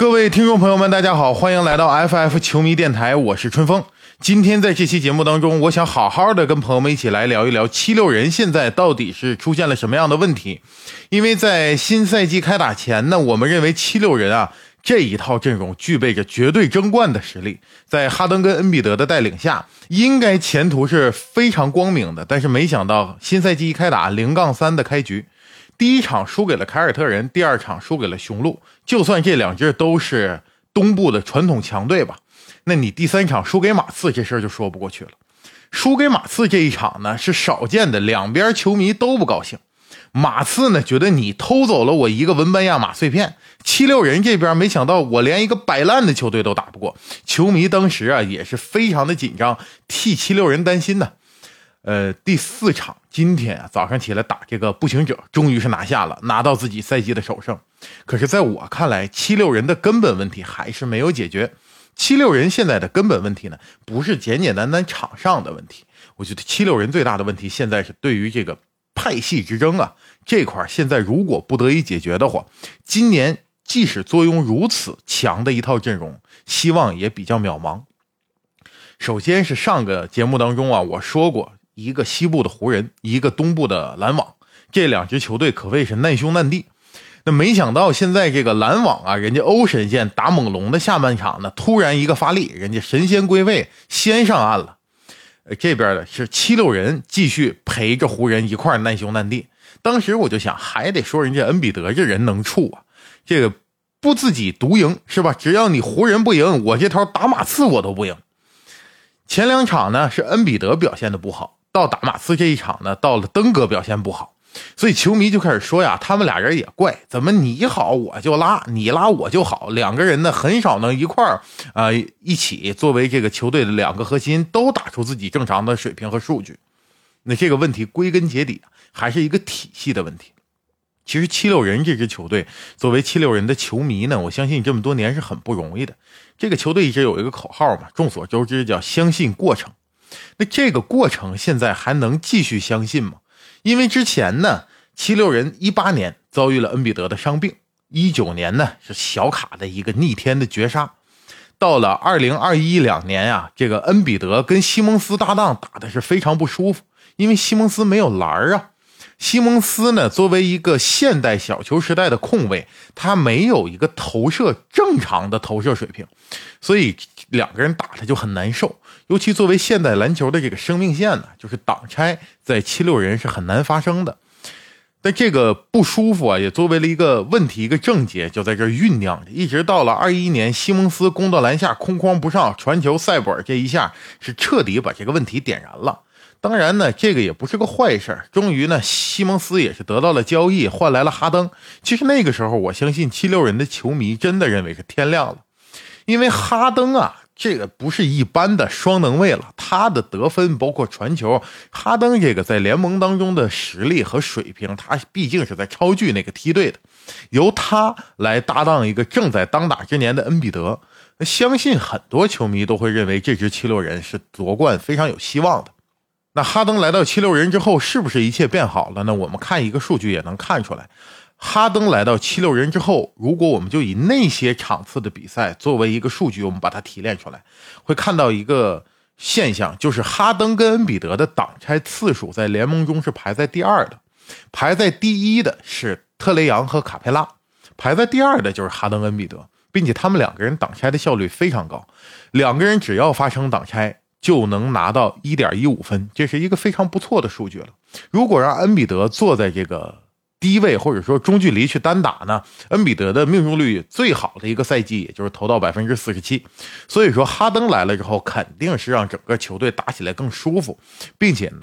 各位听众朋友们，大家好，欢迎来到 FF 球迷电台，我是春风。今天在这期节目当中，我想好好的跟朋友们一起来聊一聊七六人现在到底是出现了什么样的问题。因为在新赛季开打前呢，我们认为七六人啊这一套阵容具备着绝对争冠的实力，在哈登跟恩比德的带领下，应该前途是非常光明的。但是没想到新赛季一开打，零杠三的开局。第一场输给了凯尔特人，第二场输给了雄鹿。就算这两支都是东部的传统强队吧，那你第三场输给马刺，这事儿就说不过去了。输给马刺这一场呢，是少见的，两边球迷都不高兴。马刺呢，觉得你偷走了我一个文班亚马碎片；七六人这边没想到我连一个摆烂的球队都打不过，球迷当时啊也是非常的紧张，替七六人担心呢。呃，第四场今天啊，早上起来打这个步行者，终于是拿下了，拿到自己赛季的首胜。可是，在我看来，七六人的根本问题还是没有解决。七六人现在的根本问题呢，不是简简单单场上的问题。我觉得七六人最大的问题现在是对于这个派系之争啊这块，现在如果不得以解决的话，今年即使坐拥如此强的一套阵容，希望也比较渺茫。首先是上个节目当中啊，我说过。一个西部的湖人，一个东部的篮网，这两支球队可谓是难兄难弟。那没想到现在这个篮网啊，人家欧神仙打猛龙的下半场呢，突然一个发力，人家神仙归位，先上岸了。呃，这边的是七六人继续陪着湖人一块难兄难弟。当时我就想，还得说人家恩比德这人能处啊，这个不自己独赢是吧？只要你湖人不赢，我这头打马刺我都不赢。前两场呢是恩比德表现的不好。到打马刺这一场呢，到了登哥表现不好，所以球迷就开始说呀，他们俩人也怪，怎么你好我就拉，你拉我就好，两个人呢很少能一块儿啊一起作为这个球队的两个核心都打出自己正常的水平和数据。那这个问题归根结底还是一个体系的问题。其实七六人这支球队作为七六人的球迷呢，我相信这么多年是很不容易的。这个球队一直有一个口号嘛，众所周知叫相信过程。那这个过程现在还能继续相信吗？因为之前呢，七六人一八年遭遇了恩比德的伤病，一九年呢是小卡的一个逆天的绝杀，到了二零二一两年啊，这个恩比德跟西蒙斯搭档打的是非常不舒服，因为西蒙斯没有篮儿啊。西蒙斯呢，作为一个现代小球时代的控卫，他没有一个投射正常的投射水平，所以两个人打的就很难受。尤其作为现代篮球的这个生命线呢，就是挡拆在七六人是很难发生的。但这个不舒服啊，也作为了一个问题，一个症结，就在这酝酿着，一直到了二一年，西蒙斯攻到篮下空框不上，传球塞博尔这一下是彻底把这个问题点燃了。当然呢，这个也不是个坏事儿。终于呢，西蒙斯也是得到了交易，换来了哈登。其实那个时候，我相信七六人的球迷真的认为是天亮了，因为哈登啊，这个不是一般的双能卫了。他的得分包括传球，哈登这个在联盟当中的实力和水平，他毕竟是在超巨那个梯队的。由他来搭档一个正在当打之年的恩比德，相信很多球迷都会认为这支七六人是夺冠非常有希望的。那哈登来到七六人之后，是不是一切变好了呢？我们看一个数据也能看出来，哈登来到七六人之后，如果我们就以那些场次的比赛作为一个数据，我们把它提炼出来，会看到一个现象，就是哈登跟恩比德的挡拆次数在联盟中是排在第二的，排在第一的是特雷杨和卡佩拉，排在第二的就是哈登恩比德，并且他们两个人挡拆的效率非常高，两个人只要发生挡拆。就能拿到一点一五分，这是一个非常不错的数据了。如果让恩比德坐在这个低位或者说中距离去单打呢？恩比德的命中率最好的一个赛季，也就是投到百分之四十七。所以说，哈登来了之后，肯定是让整个球队打起来更舒服，并且呢，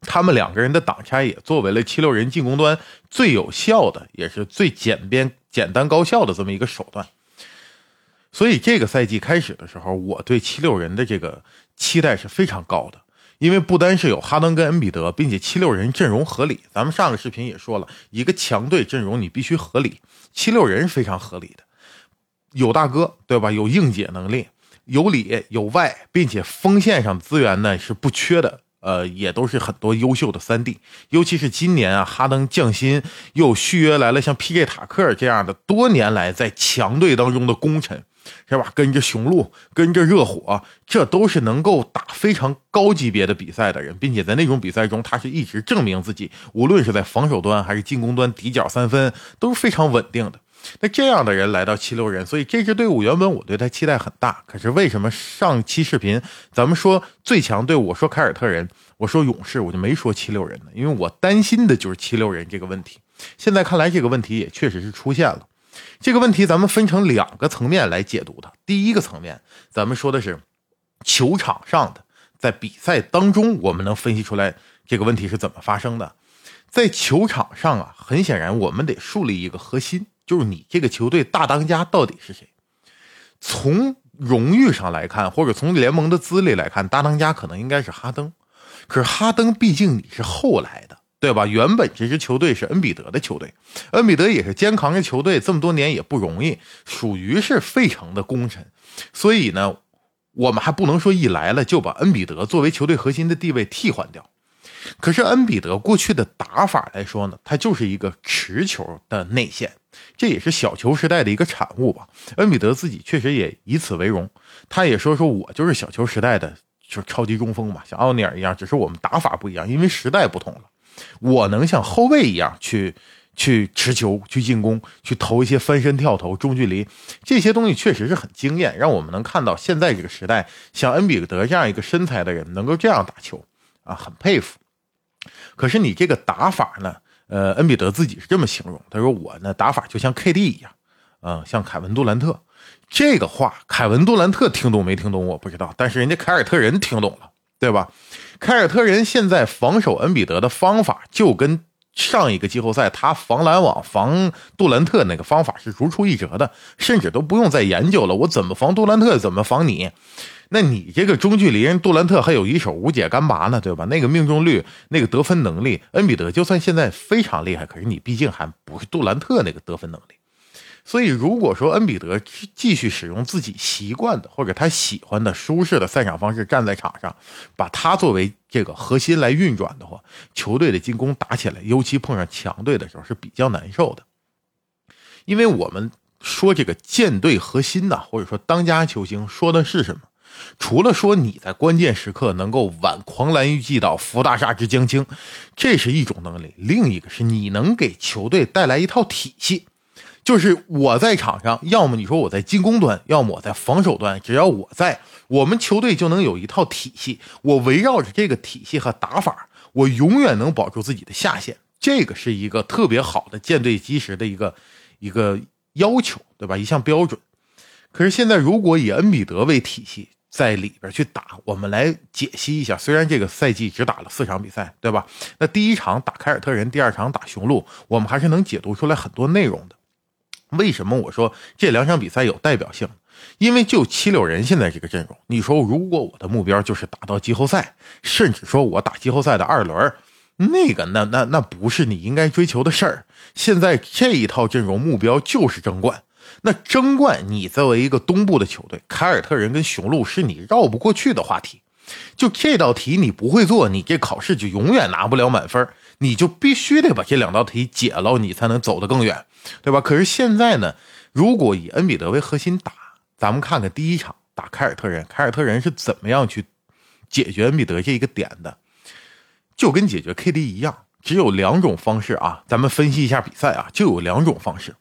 他们两个人的挡拆也作为了七六人进攻端最有效的，也是最简便、简单高效的这么一个手段。所以这个赛季开始的时候，我对七六人的这个期待是非常高的，因为不单是有哈登跟恩比德，并且七六人阵容合理。咱们上个视频也说了，一个强队阵容你必须合理，七六人非常合理的，有大哥对吧？有硬解能力，有里有外，并且锋线上资源呢是不缺的，呃，也都是很多优秀的三 D，尤其是今年啊，哈登降薪又续约来了像 PJ 塔克这样的多年来在强队当中的功臣，是吧？跟着雄鹿，跟着热火，这都是能够打非常高级别的比赛的人，并且在那种比赛中，他是一直证明自己，无论是在防守端还是进攻端，底角三分都是非常稳定的。那这样的人来到七六人，所以这支队伍原本我对他期待很大。可是为什么上期视频咱们说最强队伍，我说凯尔特人，我说勇士，我就没说七六人呢？因为我担心的就是七六人这个问题。现在看来，这个问题也确实是出现了。这个问题咱们分成两个层面来解读它。第一个层面，咱们说的是球场上的，在比赛当中，我们能分析出来这个问题是怎么发生的。在球场上啊，很显然我们得树立一个核心。就是你这个球队大当家到底是谁？从荣誉上来看，或者从联盟的资历来看，大当家可能应该是哈登。可是哈登毕竟你是后来的，对吧？原本这支球队是恩比德的球队，恩比德也是肩扛着球队这么多年也不容易，属于是费城的功臣。所以呢，我们还不能说一来了就把恩比德作为球队核心的地位替换掉。可是恩比德过去的打法来说呢，他就是一个持球的内线。这也是小球时代的一个产物吧。恩比德自己确实也以此为荣，他也说说我就是小球时代的就是超级中锋嘛，像奥尼尔一样，只是我们打法不一样，因为时代不同了。我能像后卫一样去去持球、去进攻、去投一些翻身跳投、中距离，这些东西确实是很惊艳，让我们能看到现在这个时代，像恩比德这样一个身材的人能够这样打球啊，很佩服。可是你这个打法呢？呃，恩比德自己是这么形容，他说：“我呢打法就像 KD 一样，嗯，像凯文杜兰特。”这个话，凯文杜兰特听懂没听懂我不知道，但是人家凯尔特人听懂了，对吧？凯尔特人现在防守恩比德的方法，就跟上一个季后赛他防篮网、防杜兰特那个方法是如出一辙的，甚至都不用再研究了。我怎么防杜兰特，怎么防你？那你这个中距离，人杜兰特还有一手无解干拔呢，对吧？那个命中率，那个得分能力，恩比德就算现在非常厉害，可是你毕竟还不是杜兰特那个得分能力。所以，如果说恩比德继续使用自己习惯的或者他喜欢的舒适的赛场方式站在场上，把他作为这个核心来运转的话，球队的进攻打起来，尤其碰上强队的时候是比较难受的。因为我们说这个舰队核心呐，或者说当家球星，说的是什么？除了说你在关键时刻能够挽狂澜于既倒，扶大厦之将倾，这是一种能力；另一个是你能给球队带来一套体系，就是我在场上，要么你说我在进攻端，要么我在防守端，只要我在，我们球队就能有一套体系。我围绕着这个体系和打法，我永远能保住自己的下限。这个是一个特别好的舰队基石的一个一个要求，对吧？一项标准。可是现在，如果以恩比德为体系，在里边去打，我们来解析一下。虽然这个赛季只打了四场比赛，对吧？那第一场打凯尔特人，第二场打雄鹿，我们还是能解读出来很多内容的。为什么我说这两场比赛有代表性？因为就七六人现在这个阵容，你说如果我的目标就是打到季后赛，甚至说我打季后赛的二轮，那个那那那不是你应该追求的事儿。现在这一套阵容目标就是争冠。那争冠，你作为一个东部的球队，凯尔特人跟雄鹿是你绕不过去的话题。就这道题你不会做，你这考试就永远拿不了满分。你就必须得把这两道题解了，你才能走得更远，对吧？可是现在呢，如果以恩比德为核心打，咱们看看第一场打凯尔特人，凯尔特人是怎么样去解决恩比德这一个点的？就跟解决 KD 一样，只有两种方式啊。咱们分析一下比赛啊，就有两种方式。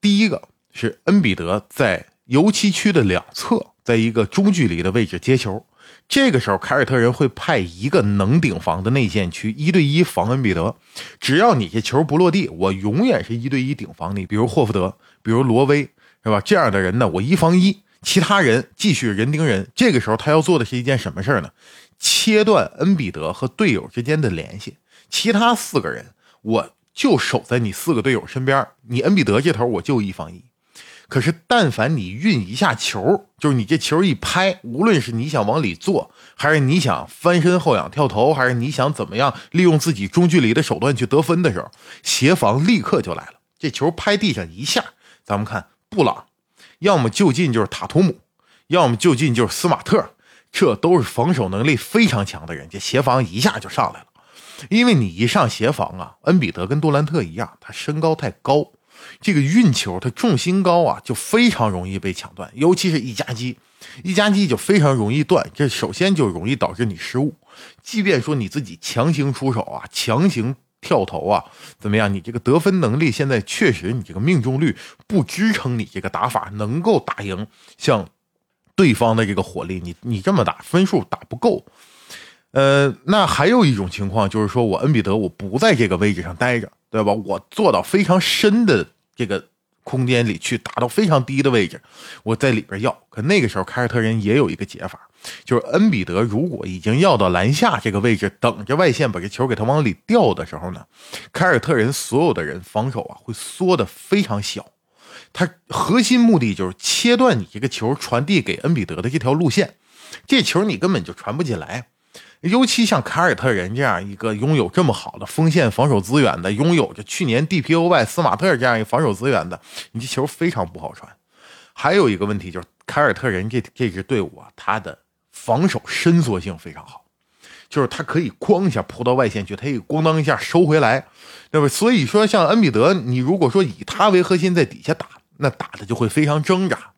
第一个是恩比德在油漆区的两侧，在一个中距离的位置接球。这个时候，凯尔特人会派一个能顶防的内线去一对一防恩比德。只要你这球不落地，我永远是一对一顶防你。比如霍福德，比如罗威，是吧？这样的人呢，我一防一，其他人继续人盯人。这个时候，他要做的是一件什么事呢？切断恩比德和队友之间的联系。其他四个人，我。就守在你四个队友身边，你恩比德这头我就一防一。可是但凡你运一下球，就是你这球一拍，无论是你想往里坐，还是你想翻身后仰跳投，还是你想怎么样利用自己中距离的手段去得分的时候，协防立刻就来了。这球拍地上一下，咱们看布朗，要么就近就是塔图姆，要么就近就是斯马特。这都是防守能力非常强的人，这协防一下就上来了。因为你一上协防啊，恩比德跟杜兰特一样，他身高太高，这个运球他重心高啊，就非常容易被抢断，尤其是一夹击，一夹击就非常容易断。这首先就容易导致你失误，即便说你自己强行出手啊，强行跳投啊，怎么样？你这个得分能力现在确实，你这个命中率不支撑你这个打法能够打赢像对方的这个火力，你你这么打分数打不够。呃，那还有一种情况就是说，我恩比德我不在这个位置上待着，对吧？我坐到非常深的这个空间里去，打到非常低的位置，我在里边要。可那个时候凯尔特人也有一个解法，就是恩比德如果已经要到篮下这个位置，等着外线把这球给他往里掉的时候呢，凯尔特人所有的人防守啊会缩的非常小，他核心目的就是切断你这个球传递给恩比德的这条路线，这球你根本就传不进来。尤其像凯尔特人这样一个拥有这么好的锋线防守资源的，拥有着去年 DPOY 斯马特这样一个防守资源的，你这球非常不好传。还有一个问题就是，凯尔特人这这支队伍啊，他的防守伸缩性非常好，就是他可以咣一下扑到外线去，他可以咣当一下收回来，对吧？所以说，像恩比德，你如果说以他为核心在底下打，那打的就会非常挣扎。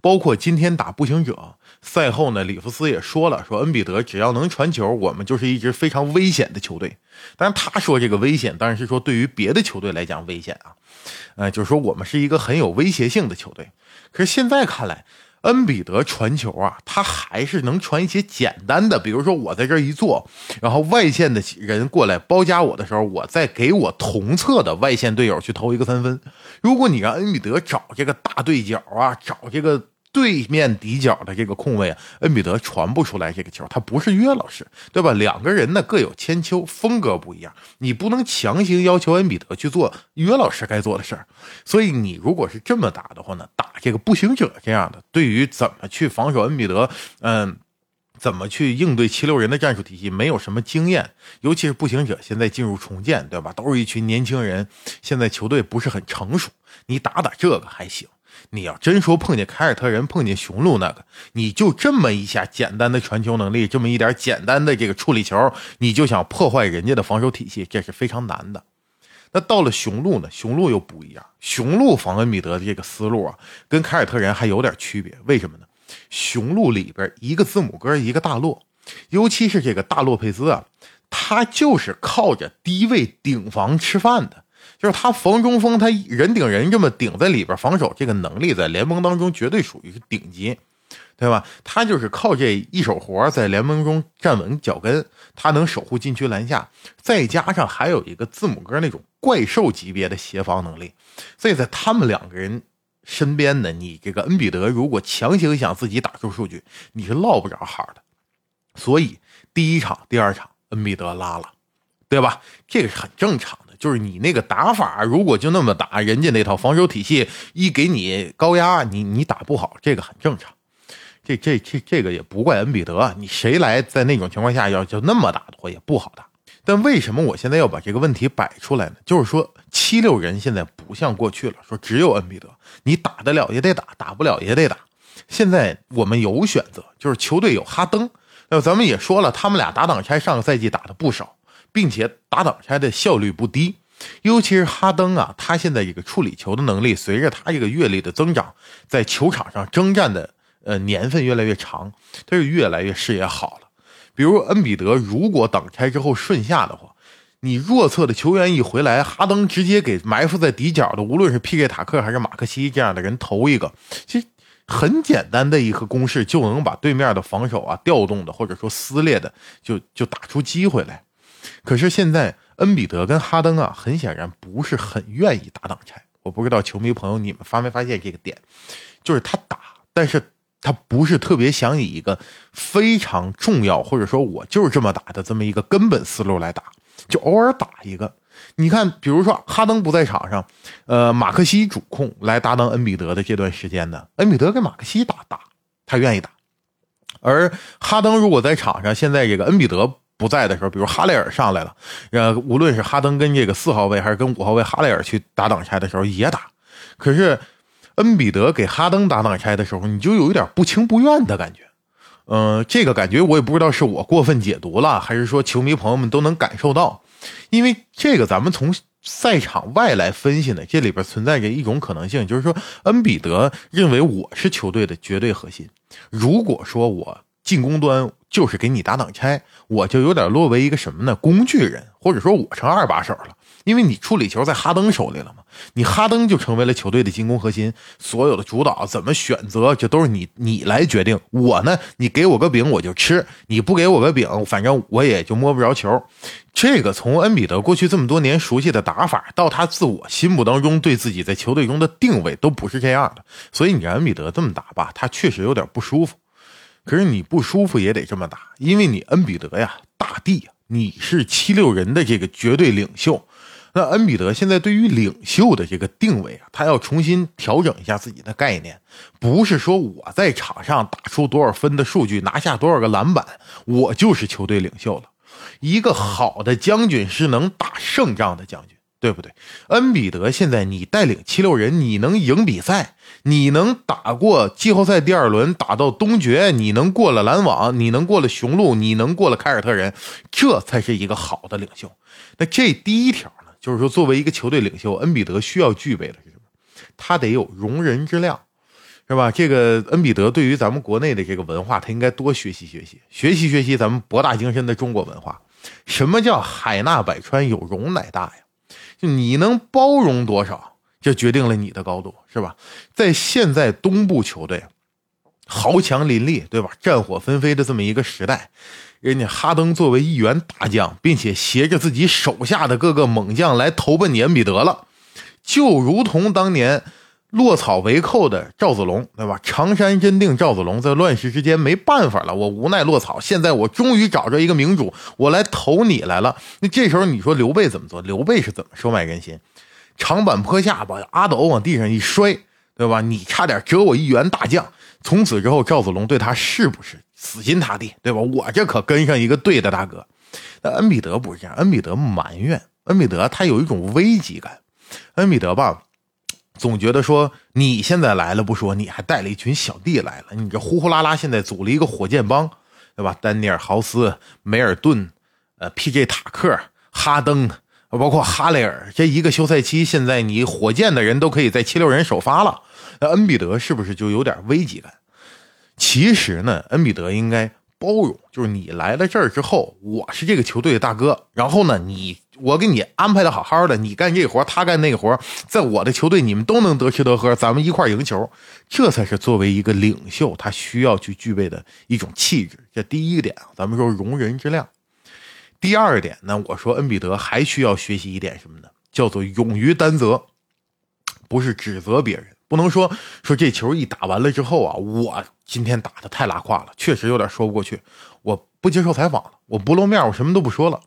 包括今天打步行者赛后呢，里弗斯也说了，说恩比德只要能传球，我们就是一支非常危险的球队。但是他说这个危险，当然是说对于别的球队来讲危险啊，呃，就是说我们是一个很有威胁性的球队。可是现在看来，恩比德传球啊，他还是能传一些简单的，比如说我在这一坐，然后外线的人过来包夹我的时候，我再给我同侧的外线队友去投一个三分。如果你让恩比德找这个大对角啊，找这个。对面底角的这个空位啊，恩比德传不出来这个球，他不是约老师，对吧？两个人呢各有千秋，风格不一样，你不能强行要求恩比德去做约老师该做的事儿。所以你如果是这么打的话呢，打这个步行者这样的，对于怎么去防守恩比德，嗯，怎么去应对七六人的战术体系，没有什么经验。尤其是步行者现在进入重建，对吧？都是一群年轻人，现在球队不是很成熟，你打打这个还行。你要真说碰见凯尔特人，碰见雄鹿那个，你就这么一下简单的传球能力，这么一点简单的这个处理球，你就想破坏人家的防守体系，这是非常难的。那到了雄鹿呢？雄鹿又不一样，雄鹿防恩比德的这个思路啊，跟凯尔特人还有点区别。为什么呢？雄鹿里边一个字母哥，一个大洛，尤其是这个大洛佩兹啊，他就是靠着低位顶防吃饭的。就是他防中锋，他人顶人这么顶在里边防守，这个能力在联盟当中绝对属于是顶级，对吧？他就是靠这一手活在联盟中站稳脚跟，他能守护禁区篮下，再加上还有一个字母哥那种怪兽级别的协防能力，所以在他们两个人身边呢，你这个恩比德如果强行想自己打出数据，你是落不着好的。所以第一场、第二场恩比德拉了，对吧？这个是很正常。就是你那个打法，如果就那么打，人家那套防守体系一给你高压，你你打不好，这个很正常。这这这这个也不怪恩比德，你谁来在那种情况下要就那么打的话也不好打。但为什么我现在要把这个问题摆出来呢？就是说七六人现在不像过去了，说只有恩比德，你打得了也得打，打不了也得打。现在我们有选择，就是球队有哈登，那咱们也说了，他们俩打挡拆上个赛季打的不少。并且打挡拆的效率不低，尤其是哈登啊，他现在这个处理球的能力，随着他这个阅历的增长，在球场上征战的呃年份越来越长，他是越来越视野好了。比如恩比德，如果挡拆之后顺下的话，你弱侧的球员一回来，哈登直接给埋伏在底角的，无论是 P.K. 塔克还是马克西这样的人投一个，其实很简单的一个公式就能把对面的防守啊调动的或者说撕裂的，就就打出机会来。可是现在，恩比德跟哈登啊，很显然不是很愿意打挡拆。我不知道球迷朋友你们发没发现这个点，就是他打，但是他不是特别想以一个非常重要，或者说我就是这么打的这么一个根本思路来打，就偶尔打一个。你看，比如说哈登不在场上，呃，马克西主控来搭档恩比德的这段时间呢，恩比德跟马克西打打，他愿意打。而哈登如果在场上，现在这个恩比德。不在的时候，比如哈雷尔上来了，呃，无论是哈登跟这个四号位，还是跟五号位哈雷尔去打挡拆的时候也打。可是恩比德给哈登打挡拆的时候，你就有一点不情不愿的感觉。嗯，这个感觉我也不知道是我过分解读了，还是说球迷朋友们都能感受到，因为这个咱们从赛场外来分析呢，这里边存在着一种可能性，就是说恩比德认为我是球队的绝对核心，如果说我进攻端就是给你打挡拆，我就有点落为一个什么呢？工具人，或者说我成二把手了。因为你处理球在哈登手里了嘛，你哈登就成为了球队的进攻核心，所有的主导怎么选择，这都是你你来决定。我呢，你给我个饼我就吃，你不给我个饼，反正我也就摸不着球。这个从恩比德过去这么多年熟悉的打法，到他自我心目当中对自己在球队中的定位，都不是这样的。所以你让恩比德这么打吧，他确实有点不舒服。可是你不舒服也得这么打，因为你恩比德呀，大帝呀，你是七六人的这个绝对领袖。那恩比德现在对于领袖的这个定位啊，他要重新调整一下自己的概念，不是说我在场上打出多少分的数据，拿下多少个篮板，我就是球队领袖了。一个好的将军是能打胜仗的将军，对不对？恩比德现在你带领七六人，你能赢比赛，你能打过季后赛第二轮，打到东决，你能过了篮网，你能过了雄鹿，你能过了凯尔特人，这才是一个好的领袖。那这第一条呢。就是说，作为一个球队领袖，恩比德需要具备的是什么？他得有容人之量，是吧？这个恩比德对于咱们国内的这个文化，他应该多学习学习，学习学习咱们博大精深的中国文化。什么叫海纳百川，有容乃大呀？就你能包容多少，就决定了你的高度，是吧？在现在东部球队豪强林立，对吧？战火纷飞的这么一个时代。人家哈登作为一员大将，并且携着自己手下的各个猛将来投奔你恩比德了，就如同当年落草为寇的赵子龙，对吧？常山真定赵子龙在乱世之间没办法了，我无奈落草。现在我终于找着一个明主，我来投你来了。那这时候你说刘备怎么做？刘备是怎么收买人心？长坂坡下把阿斗往地上一摔，对吧？你差点折我一员大将。从此之后，赵子龙对他是不是？死心塌地，对吧？我这可跟上一个对的大哥。那恩比德不是这样，恩比德埋怨，恩比德他有一种危机感。恩比德吧，总觉得说你现在来了不说，你还带了一群小弟来了，你这呼呼啦啦现在组了一个火箭帮，对吧？丹尼尔豪斯、梅尔顿、呃，P.J. 塔克、哈登，包括哈雷尔，这一个休赛期，现在你火箭的人都可以在七六人首发了。那恩比德是不是就有点危机感？其实呢，恩比德应该包容，就是你来了这儿之后，我是这个球队的大哥，然后呢，你我给你安排的好好的，你干这活，他干那活，在我的球队你们都能得吃得喝，咱们一块赢球，这才是作为一个领袖他需要去具备的一种气质。这第一个点，咱们说容人之量。第二点呢，我说恩比德还需要学习一点什么呢？叫做勇于担责，不是指责别人。不能说说这球一打完了之后啊，我今天打的太拉胯了，确实有点说不过去。我不接受采访了，我不露面，我什么都不说了。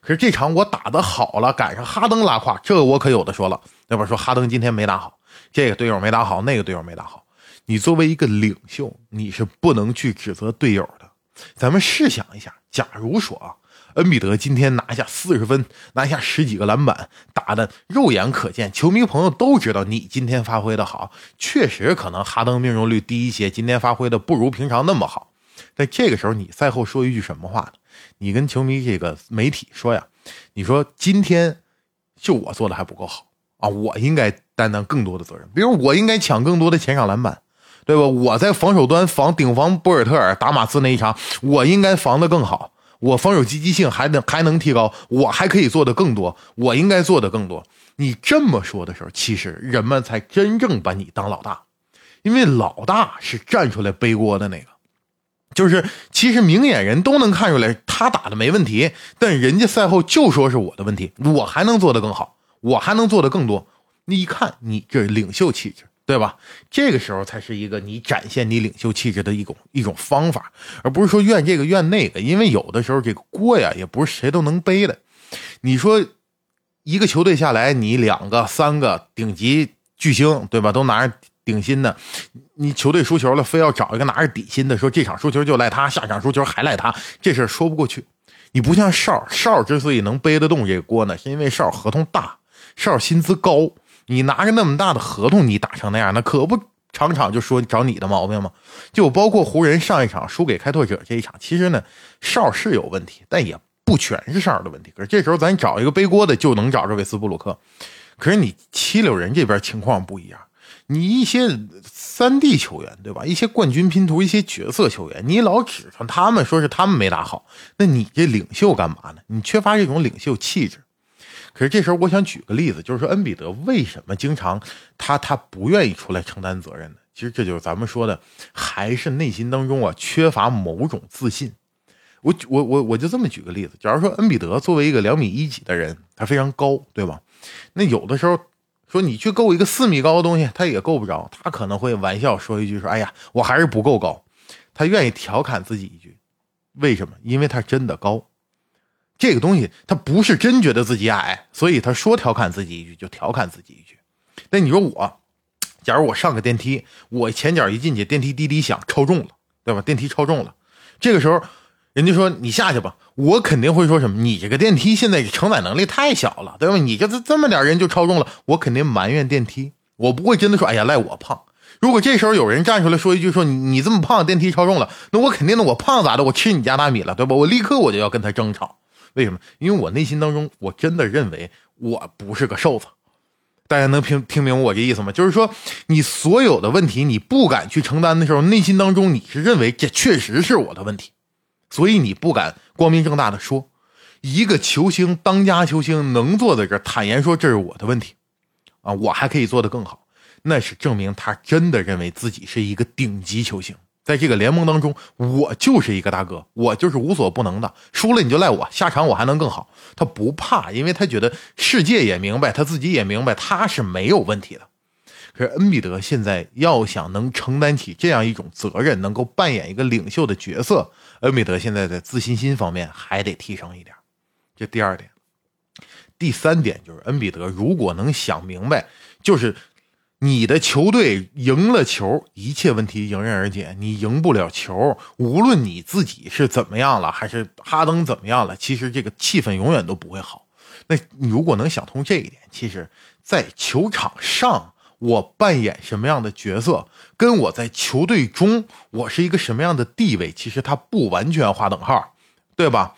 可是这场我打的好了，赶上哈登拉胯，这个我可有的说了。那边说哈登今天没打好，这个队友没打好，那个队友没打好。你作为一个领袖，你是不能去指责队友的。咱们试想一下，假如说啊。恩比德今天拿下四十分，拿下十几个篮板，打的肉眼可见，球迷朋友都知道你今天发挥的好，确实可能哈登命中率低一些，今天发挥的不如平常那么好。但这个时候，你赛后说一句什么话呢？你跟球迷这个媒体说呀，你说今天就我做的还不够好啊，我应该担当更多的责任，比如我应该抢更多的前场篮板，对吧？我在防守端防顶防博尔特尔打马刺那一场，我应该防的更好。我防守积极性还能还能提高，我还可以做的更多，我应该做的更多。你这么说的时候，其实人们才真正把你当老大，因为老大是站出来背锅的那个。就是其实明眼人都能看出来，他打的没问题，但人家赛后就说是我的问题，我还能做的更好，我还能做的更多。你一看，你这领袖气质。对吧？这个时候才是一个你展现你领袖气质的一种一种方法，而不是说怨这个怨那个。因为有的时候这个锅呀，也不是谁都能背的。你说一个球队下来，你两个、三个顶级巨星，对吧？都拿着顶薪的，你球队输球了，非要找一个拿着底薪的，说这场输球就赖他，下场输球还赖他，这事说不过去。你不像少少之所以能背得动这个锅呢，是因为少合同大，少薪资高。你拿着那么大的合同，你打成那样，那可不场场就说找你的毛病吗？就包括湖人上一场输给开拓者这一场，其实呢，哨是有问题，但也不全是哨的问题。可是这时候咱找一个背锅的，就能找着韦斯布鲁克。可是你七六人这边情况不一样，你一些三 D 球员对吧？一些冠军拼图，一些角色球员，你老指着他们说是他们没打好，那你这领袖干嘛呢？你缺乏这种领袖气质。可是这时候我想举个例子，就是说恩比德为什么经常他他不愿意出来承担责任呢？其实这就是咱们说的，还是内心当中啊缺乏某种自信。我我我我就这么举个例子，假如说恩比德作为一个两米一几的人，他非常高，对吧？那有的时候说你去够一个四米高的东西，他也够不着。他可能会玩笑说一句说：“哎呀，我还是不够高。”他愿意调侃自己一句，为什么？因为他真的高。这个东西他不是真觉得自己矮，所以他说调侃自己一句就调侃自己一句。那你说我，假如我上个电梯，我前脚一进去，电梯滴滴响，超重了，对吧？电梯超重了，这个时候。人家说你下去吧，我肯定会说什么？你这个电梯现在承载能力太小了，对吧？你这这这么点人就超重了，我肯定埋怨电梯，我不会真的说，哎呀赖我胖。如果这时候有人站出来说一句说你你这么胖，电梯超重了，那我肯定的，我胖咋的？我吃你家大米了，对吧？我立刻我就要跟他争吵。为什么？因为我内心当中我真的认为我不是个瘦子。大家能听听明白我这意思吗？就是说你所有的问题你不敢去承担的时候，内心当中你是认为这确实是我的问题。所以你不敢光明正大的说，一个球星当家球星能坐在这儿坦言说这是我的问题，啊，我还可以做得更好，那是证明他真的认为自己是一个顶级球星，在这个联盟当中，我就是一个大哥，我就是无所不能的，输了你就赖我，下场我还能更好，他不怕，因为他觉得世界也明白，他自己也明白，他是没有问题的。可是恩比德现在要想能承担起这样一种责任，能够扮演一个领袖的角色。恩比德现在在自信心方面还得提升一点，这第二点。第三点就是恩比德如果能想明白，就是你的球队赢了球，一切问题迎刃而解。你赢不了球，无论你自己是怎么样了，还是哈登怎么样了，其实这个气氛永远都不会好。那你如果能想通这一点，其实，在球场上。我扮演什么样的角色，跟我在球队中我是一个什么样的地位，其实他不完全划等号，对吧？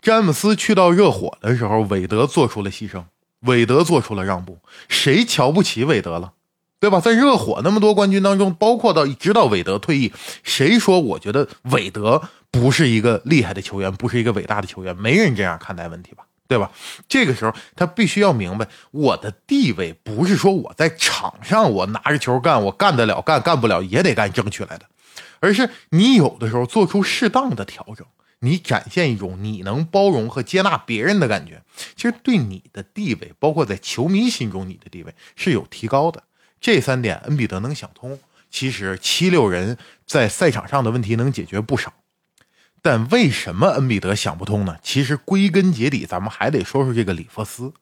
詹姆斯去到热火的时候，韦德做出了牺牲，韦德做出了让步，谁瞧不起韦德了，对吧？在热火那么多冠军当中，包括到直到韦德退役，谁说我觉得韦德不是一个厉害的球员，不是一个伟大的球员？没人这样看待问题吧？对吧？这个时候他必须要明白，我的地位不是说我在场上我拿着球干，我干得了干，干不了也得干争取来的，而是你有的时候做出适当的调整，你展现一种你能包容和接纳别人的感觉，其实对你的地位，包括在球迷心中你的地位是有提高的。这三点恩比德能想通，其实七六人在赛场上的问题能解决不少。但为什么恩比德想不通呢？其实归根结底，咱们还得说说这个里弗斯。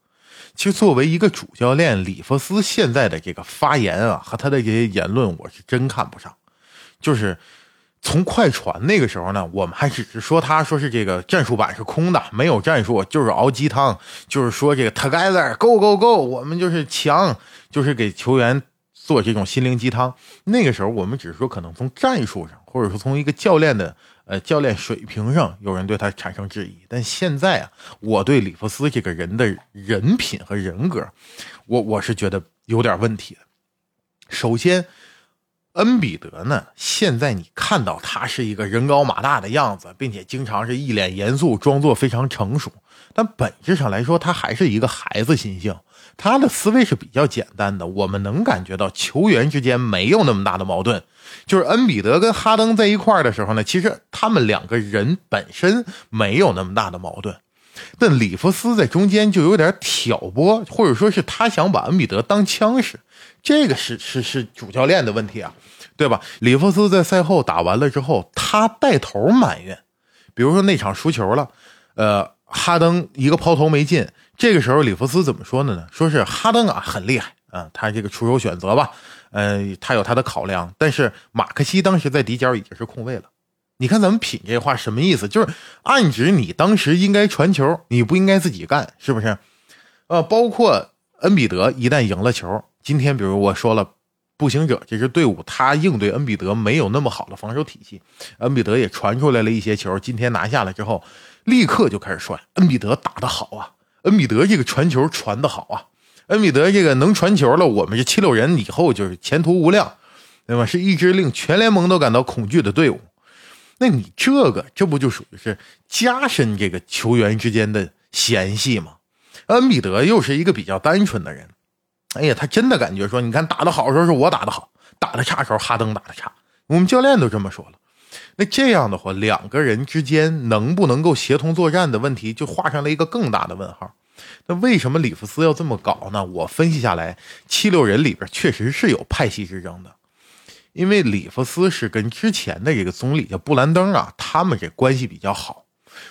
其实作为一个主教练，里弗斯现在的这个发言啊，和他的这些言论，我是真看不上。就是从快船那个时候呢，我们还只是说他说是这个战术板是空的，没有战术，就是熬鸡汤，就是说这个 together go go go，我们就是强，就是给球员做这种心灵鸡汤。那个时候我们只是说可能从战术上，或者说从一个教练的。呃，教练水平上有人对他产生质疑，但现在啊，我对里弗斯这个人的人品和人格，我我是觉得有点问题的。首先，恩比德呢，现在你看到他是一个人高马大的样子，并且经常是一脸严肃，装作非常成熟，但本质上来说，他还是一个孩子心性。他的思维是比较简单的，我们能感觉到球员之间没有那么大的矛盾。就是恩比德跟哈登在一块儿的时候呢，其实他们两个人本身没有那么大的矛盾，但里弗斯在中间就有点挑拨，或者说是他想把恩比德当枪使，这个是是是主教练的问题啊，对吧？里弗斯在赛后打完了之后，他带头埋怨，比如说那场输球了，呃，哈登一个抛投没进。这个时候，里弗斯怎么说的呢？说是哈登啊很厉害啊，他这个出手选择吧，呃，他有他的考量。但是马克西当时在底角已经是空位了。你看咱们品这话什么意思？就是暗指你当时应该传球，你不应该自己干，是不是？呃，包括恩比德一旦赢了球，今天比如我说了，步行者这支队伍，他应对恩比德没有那么好的防守体系。恩比德也传出来了一些球，今天拿下了之后，立刻就开始说恩比德打得好啊，恩比德这个传球传得好啊，恩比德这个能传球了，我们这七六人以后就是前途无量，对吧？是一支令全联盟都感到恐惧的队伍。那你这个，这不就属于是加深这个球员之间的嫌隙吗？恩比德又是一个比较单纯的人，哎呀，他真的感觉说，你看打的好时候是我打的好，打的差时候哈登打的差。我们教练都这么说了。那这样的话，两个人之间能不能够协同作战的问题，就画上了一个更大的问号。那为什么里弗斯要这么搞呢？我分析下来，七六人里边确实是有派系之争的。因为里弗斯是跟之前的这个总理叫布兰登啊，他们这关系比较好。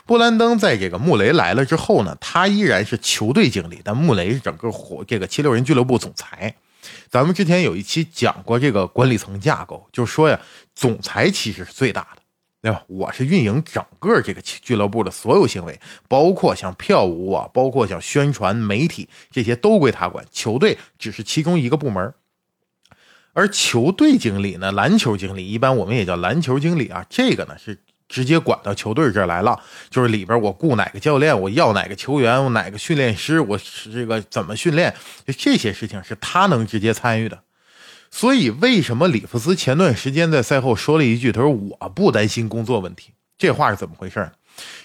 布兰登在这个穆雷来了之后呢，他依然是球队经理，但穆雷是整个火这个七六人俱乐部总裁。咱们之前有一期讲过这个管理层架构，就是说呀，总裁其实是最大的，对吧？我是运营整个这个俱乐部的所有行为，包括像票务啊，包括像宣传、媒体这些都归他管，球队只是其中一个部门。而球队经理呢，篮球经理一般我们也叫篮球经理啊，这个呢是直接管到球队这来了，就是里边我雇哪个教练，我要哪个球员，我哪个训练师，我是这个怎么训练，就这些事情是他能直接参与的。所以为什么里弗斯前段时间在赛后说了一句，他说我不担心工作问题，这话是怎么回事？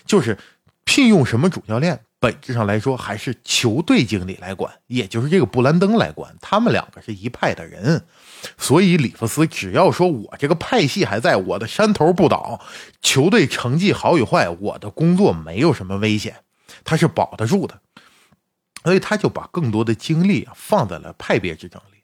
就是聘用什么主教练，本质上来说还是球队经理来管，也就是这个布兰登来管，他们两个是一派的人。所以，里弗斯只要说我这个派系还在，我的山头不倒，球队成绩好与坏，我的工作没有什么危险，他是保得住的。所以，他就把更多的精力啊放在了派别之争里。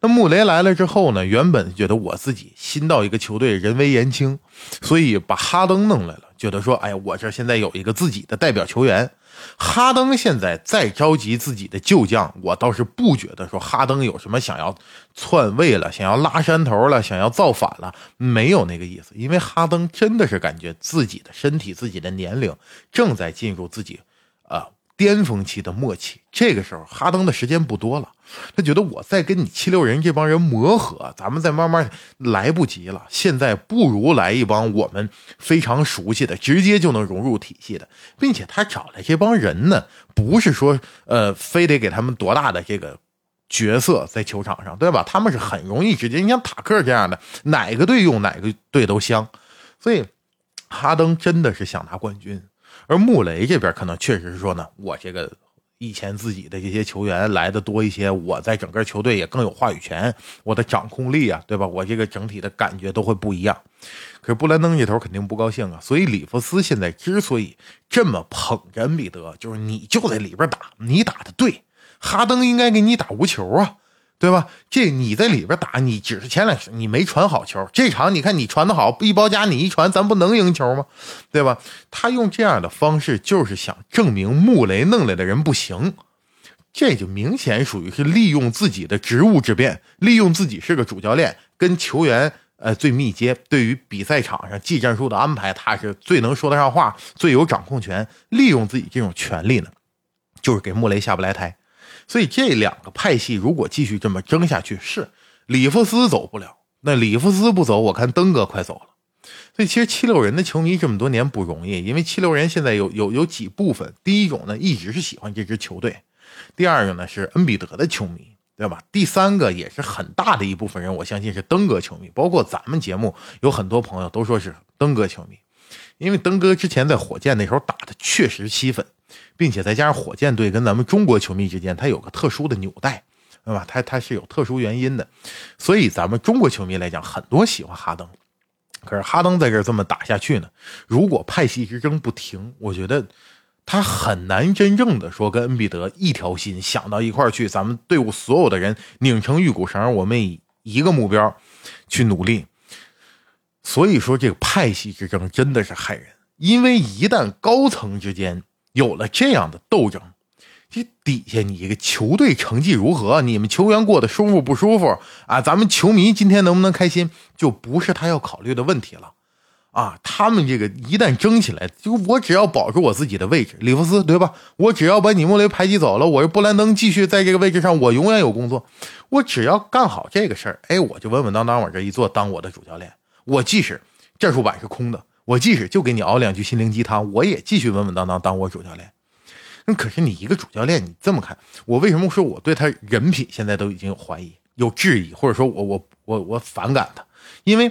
那穆雷来了之后呢，原本觉得我自己新到一个球队，人微言轻，所以把哈登弄来了，觉得说，哎呀，我这现在有一个自己的代表球员。哈登现在再召集自己的旧将，我倒是不觉得说哈登有什么想要篡位了、想要拉山头了、想要造反了，没有那个意思。因为哈登真的是感觉自己的身体、自己的年龄正在进入自己，啊。巅峰期的末期，这个时候哈登的时间不多了，他觉得我再跟你七六人这帮人磨合，咱们再慢慢来不及了。现在不如来一帮我们非常熟悉的，直接就能融入体系的，并且他找来这帮人呢，不是说呃非得给他们多大的这个角色在球场上，对吧？他们是很容易直接，你像塔克这样的，哪个队用哪个队都香。所以哈登真的是想拿冠军。而穆雷这边可能确实是说呢，我这个以前自己的这些球员来的多一些，我在整个球队也更有话语权，我的掌控力啊，对吧？我这个整体的感觉都会不一样。可是布兰登这头肯定不高兴啊，所以里弗斯现在之所以这么捧着恩比德，就是你就在里边打，你打的对，哈登应该给你打无球啊。对吧？这你在里边打，你只是前两你没传好球。这场你看你传的好，一包夹你一传，咱不能赢球吗？对吧？他用这样的方式就是想证明穆雷弄来的人不行，这就明显属于是利用自己的职务之便，利用自己是个主教练，跟球员呃最密接，对于比赛场上技战术的安排，他是最能说得上话，最有掌控权。利用自己这种权利呢，就是给穆雷下不来台。所以这两个派系如果继续这么争下去，是里弗斯走不了。那里弗斯不走，我看登哥快走了。所以其实七六人的球迷这么多年不容易，因为七六人现在有有有几部分。第一种呢，一直是喜欢这支球队；第二个呢是恩比德的球迷，对吧？第三个也是很大的一部分人，我相信是登哥球迷。包括咱们节目有很多朋友都说是登哥球迷，因为登哥之前在火箭那时候打的确实吸粉。并且再加上火箭队跟咱们中国球迷之间，它有个特殊的纽带，对吧？它它是有特殊原因的，所以咱们中国球迷来讲，很多喜欢哈登。可是哈登在这这么打下去呢，如果派系之争不停，我觉得他很难真正的说跟恩比德一条心想到一块去。咱们队伍所有的人拧成玉骨绳，我们以一个目标去努力。所以说，这个派系之争真的是害人，因为一旦高层之间。有了这样的斗争，这底下你一个球队成绩如何，你们球员过得舒服不舒服啊？咱们球迷今天能不能开心，就不是他要考虑的问题了，啊，他们这个一旦争起来，就我只要保住我自己的位置，里弗斯对吧？我只要把你穆雷排挤走了，我是布兰登继续在这个位置上，我永远有工作。我只要干好这个事儿，哎，我就稳稳当当往这一坐，当我的主教练。我即使战术板是空的，我即使就给你熬两句心灵鸡汤，我也继续稳稳当当当我主教练。那可是你一个主教练，你这么看，我为什么说我对他人品现在都已经有怀疑、有质疑，或者说我我我我反感他？因为。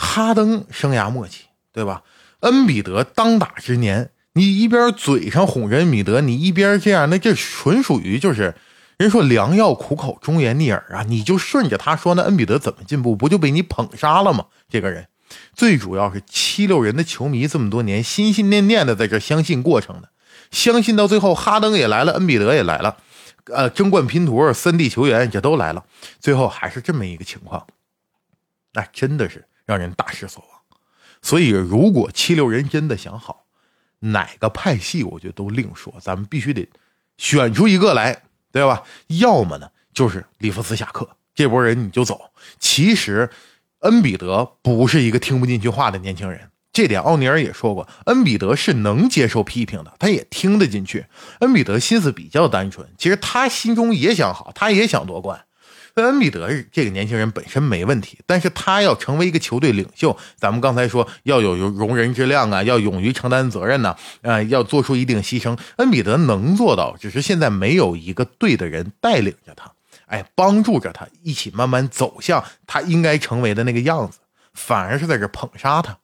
哈登生涯末期，对吧？恩比德当打之年，你一边嘴上哄着恩比德，你一边这样，那这纯属于就是人说良药苦口，忠言逆耳啊！你就顺着他说，那恩比德怎么进步，不就被你捧杀了吗？这个人，最主要是七六人的球迷这么多年心心念念的在这相信过程的，相信到最后，哈登也来了，恩比德也来了，呃，争冠拼图、三 D 球员这都来了，最后还是这么一个情况，那真的是。让人大失所望，所以如果七六人真的想好，哪个派系我觉得都另说，咱们必须得选出一个来，对吧？要么呢就是里弗斯下课，这波人你就走。其实恩比德不是一个听不进去话的年轻人，这点奥尼尔也说过，恩比德是能接受批评的，他也听得进去。恩比德心思比较单纯，其实他心中也想好，他也想夺冠。恩比德这个年轻人本身没问题，但是他要成为一个球队领袖，咱们刚才说要有容人之量啊，要勇于承担责任呢，啊，要做出一定牺牲。恩比德能做到，只是现在没有一个对的人带领着他，哎，帮助着他一起慢慢走向他应该成为的那个样子，反而是在这捧杀他。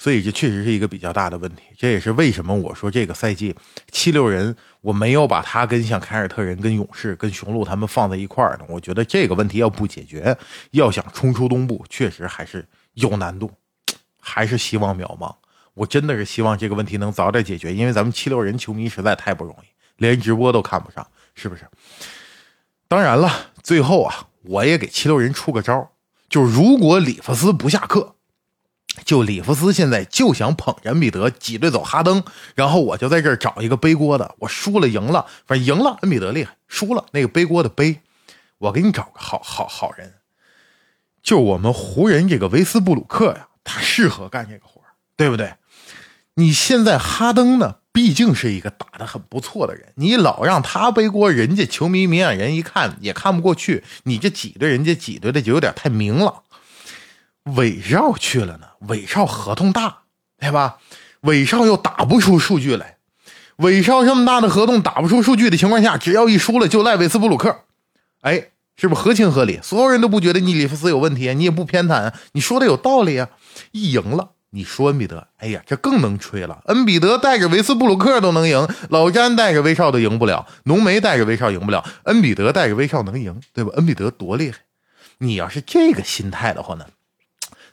所以这确实是一个比较大的问题，这也是为什么我说这个赛季七六人我没有把他跟像凯尔特人、跟勇士、跟雄鹿他们放在一块儿呢。我觉得这个问题要不解决，要想冲出东部，确实还是有难度，还是希望渺茫。我真的是希望这个问题能早点解决，因为咱们七六人球迷实在太不容易，连直播都看不上，是不是？当然了，最后啊，我也给七六人出个招，就如果里弗斯不下课。就里弗斯现在就想捧恩比德挤兑走哈登，然后我就在这儿找一个背锅的。我输了赢了，反正赢了恩比德厉害，输了那个背锅的背，我给你找个好好好人。就我们湖人这个维斯布鲁克呀，他适合干这个活对不对？你现在哈登呢，毕竟是一个打的很不错的人，你老让他背锅，人家球迷明眼人一看也看不过去，你这挤兑人家挤兑的就有点太明了。韦少去了呢，韦少合同大，对吧？韦少又打不出数据来，韦少这么大的合同打不出数据的情况下，只要一输了就赖韦斯布鲁克，哎，是不是合情合理？所有人都不觉得你里弗斯有问题，你也不偏袒，你说的有道理啊。一赢了，你说恩比德，哎呀，这更能吹了。恩比德带着维斯布鲁克都能赢，老詹带着威少都赢不了，浓眉带着威少赢不了，恩比德带着威少能赢，对吧？恩比德多厉害！你要是这个心态的话呢？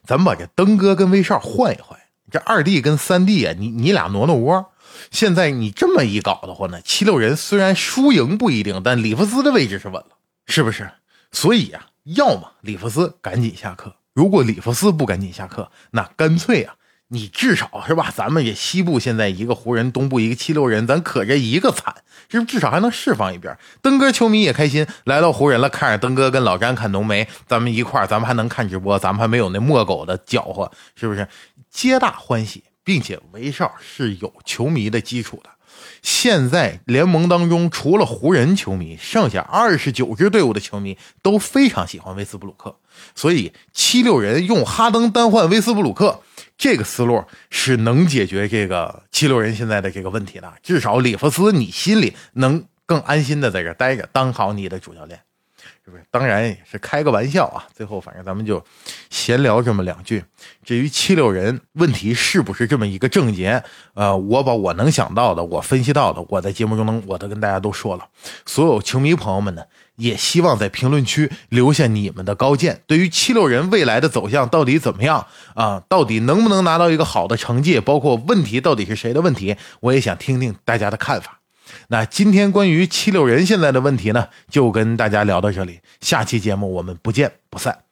咱把这登哥跟威少换一换，这二弟跟三弟啊，你你俩挪挪窝。现在你这么一搞的话呢，七六人虽然输赢不一定，但里弗斯的位置是稳了，是不是？所以呀，要么里弗斯赶紧下课，如果里弗斯不赶紧下课，那干脆啊。你至少是吧？咱们也西部现在一个湖人，东部一个七六人，咱可这一个惨，是不是？至少还能释放一边。登哥球迷也开心，来到湖人了，看着登哥跟老詹看浓眉，咱们一块儿，咱们还能看直播，咱们还没有那墨狗的搅和，是不是？皆大欢喜，并且威少是有球迷的基础的。现在联盟当中，除了湖人球迷，剩下二十九支队伍的球迷都非常喜欢威斯布鲁克，所以七六人用哈登单换威斯布鲁克。这个思路是能解决这个七六人现在的这个问题的，至少里弗斯你心里能更安心的在这待着，当好你的主教练，是不是？当然也是开个玩笑啊。最后反正咱们就闲聊这么两句。至于七六人问题是不是这么一个症结，呃，我把我能想到的，我分析到的，我在节目中能我都跟大家都说了。所有球迷朋友们呢？也希望在评论区留下你们的高见。对于七六人未来的走向到底怎么样啊？到底能不能拿到一个好的成绩？包括问题到底是谁的问题？我也想听听大家的看法。那今天关于七六人现在的问题呢，就跟大家聊到这里。下期节目我们不见不散。